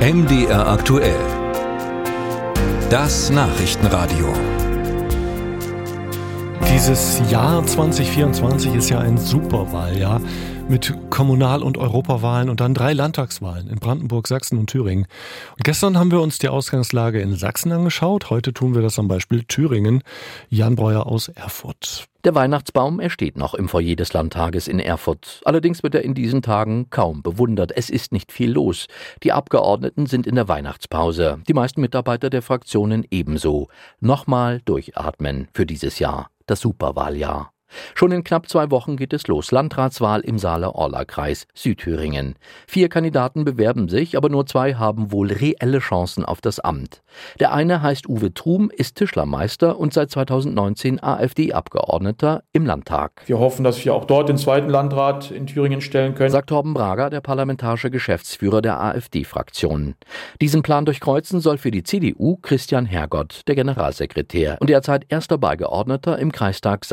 MDR aktuell. Das Nachrichtenradio. Dieses Jahr 2024 ist ja ein Superwahljahr mit Kommunal- und Europawahlen und dann drei Landtagswahlen in Brandenburg, Sachsen und Thüringen. Und gestern haben wir uns die Ausgangslage in Sachsen angeschaut. Heute tun wir das am Beispiel Thüringen. Jan Breuer aus Erfurt. Der Weihnachtsbaum, er steht noch im Foyer des Landtages in Erfurt. Allerdings wird er in diesen Tagen kaum bewundert. Es ist nicht viel los. Die Abgeordneten sind in der Weihnachtspause. Die meisten Mitarbeiter der Fraktionen ebenso. Nochmal durchatmen für dieses Jahr. Das Superwahljahr. Schon in knapp zwei Wochen geht es los. Landratswahl im Saale-Orla-Kreis, Südthüringen. Vier Kandidaten bewerben sich, aber nur zwei haben wohl reelle Chancen auf das Amt. Der eine heißt Uwe Trum, ist Tischlermeister und seit 2019 AfD-Abgeordneter im Landtag. Wir hoffen, dass wir auch dort den zweiten Landrat in Thüringen stellen können, sagt Torben Brager, der parlamentarische Geschäftsführer der AfD-Fraktion. Diesen Plan durchkreuzen soll für die CDU Christian Hergott, der Generalsekretär und derzeit erster Beigeordneter im Kreistag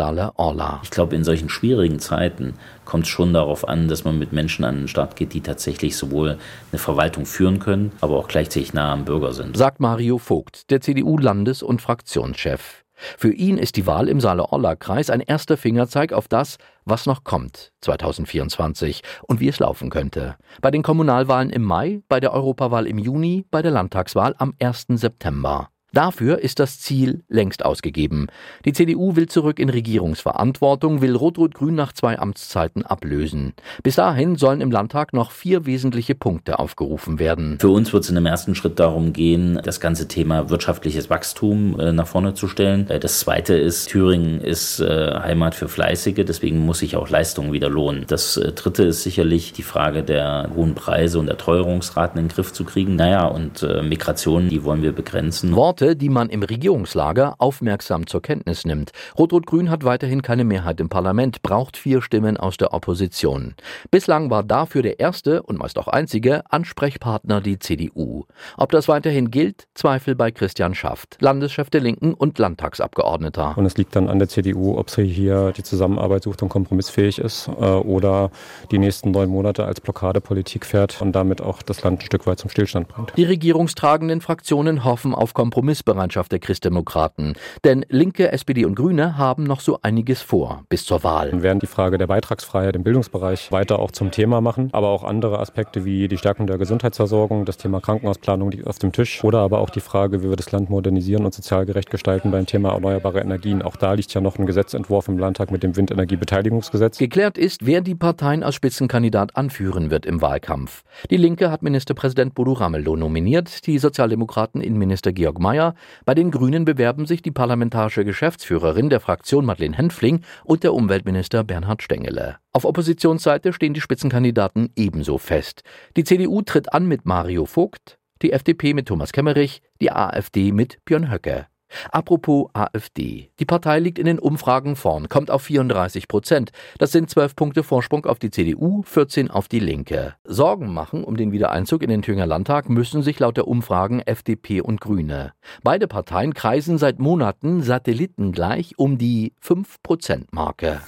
Ich glaube, in solchen schwierigen Zeiten kommt es schon darauf an, dass man mit Menschen an den Start geht, die tatsächlich sowohl eine Verwaltung führen können, aber auch gleichzeitig nah am Bürger sind. Sagt Mario Vogt, der CDU-Landes- und Fraktionschef. Für ihn ist die Wahl im Saale-Orla-Kreis ein erster Fingerzeig auf das, was noch kommt 2024 und wie es laufen könnte. Bei den Kommunalwahlen im Mai, bei der Europawahl im Juni, bei der Landtagswahl am 1. September. Dafür ist das Ziel längst ausgegeben. Die CDU will zurück in Regierungsverantwortung, will Rot-Rot-Grün nach zwei Amtszeiten ablösen. Bis dahin sollen im Landtag noch vier wesentliche Punkte aufgerufen werden. Für uns wird es in dem ersten Schritt darum gehen, das ganze Thema wirtschaftliches Wachstum äh, nach vorne zu stellen. Äh, das zweite ist, Thüringen ist äh, Heimat für Fleißige, deswegen muss sich auch Leistungen wieder lohnen. Das äh, dritte ist sicherlich die Frage der hohen Preise und der Teuerungsraten in den Griff zu kriegen. Naja, und äh, Migration, die wollen wir begrenzen. Wort Worte, die man im Regierungslager aufmerksam zur Kenntnis nimmt. Rot-Rot-Grün hat weiterhin keine Mehrheit im Parlament, braucht vier Stimmen aus der Opposition. Bislang war dafür der erste und meist auch einzige Ansprechpartner die CDU. Ob das weiterhin gilt, Zweifel bei Christian Schaft, Landeschef der Linken und Landtagsabgeordneter. Und es liegt dann an der CDU, ob sie hier die Zusammenarbeit sucht und kompromissfähig ist äh, oder die nächsten neun Monate als Blockadepolitik fährt und damit auch das Land ein Stück weit zum Stillstand bringt. Die regierungstragenden Fraktionen hoffen auf Kompromiss Kompromissbereitschaft der Christdemokraten. Denn Linke, SPD und Grüne haben noch so einiges vor bis zur Wahl. Wir werden die Frage der Beitragsfreiheit im Bildungsbereich weiter auch zum Thema machen, aber auch andere Aspekte wie die Stärkung der Gesundheitsversorgung, das Thema Krankenhausplanung liegt auf dem Tisch oder aber auch die Frage, wie wir das Land modernisieren und sozial gerecht gestalten beim Thema erneuerbare Energien. Auch da liegt ja noch ein Gesetzentwurf im Landtag mit dem Windenergiebeteiligungsgesetz. Geklärt ist, wer die Parteien als Spitzenkandidat anführen wird im Wahlkampf. Die Linke hat Ministerpräsident Bodo Ramelow nominiert, die Sozialdemokraten Innenminister Georg Mayer Mayer. Bei den Grünen bewerben sich die parlamentarische Geschäftsführerin der Fraktion Madeleine Henfling und der Umweltminister Bernhard Stengele. Auf Oppositionsseite stehen die Spitzenkandidaten ebenso fest. Die CDU tritt an mit Mario Vogt, die FDP mit Thomas Kemmerich, die AfD mit Björn Höcke. Apropos AfD. Die Partei liegt in den Umfragen vorn, kommt auf 34 Prozent. Das sind 12 Punkte Vorsprung auf die CDU, 14 auf die Linke. Sorgen machen um den Wiedereinzug in den Thüringer Landtag müssen sich laut der Umfragen FDP und Grüne. Beide Parteien kreisen seit Monaten satellitengleich um die 5-Prozent-Marke.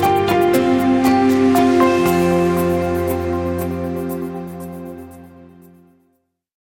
Musik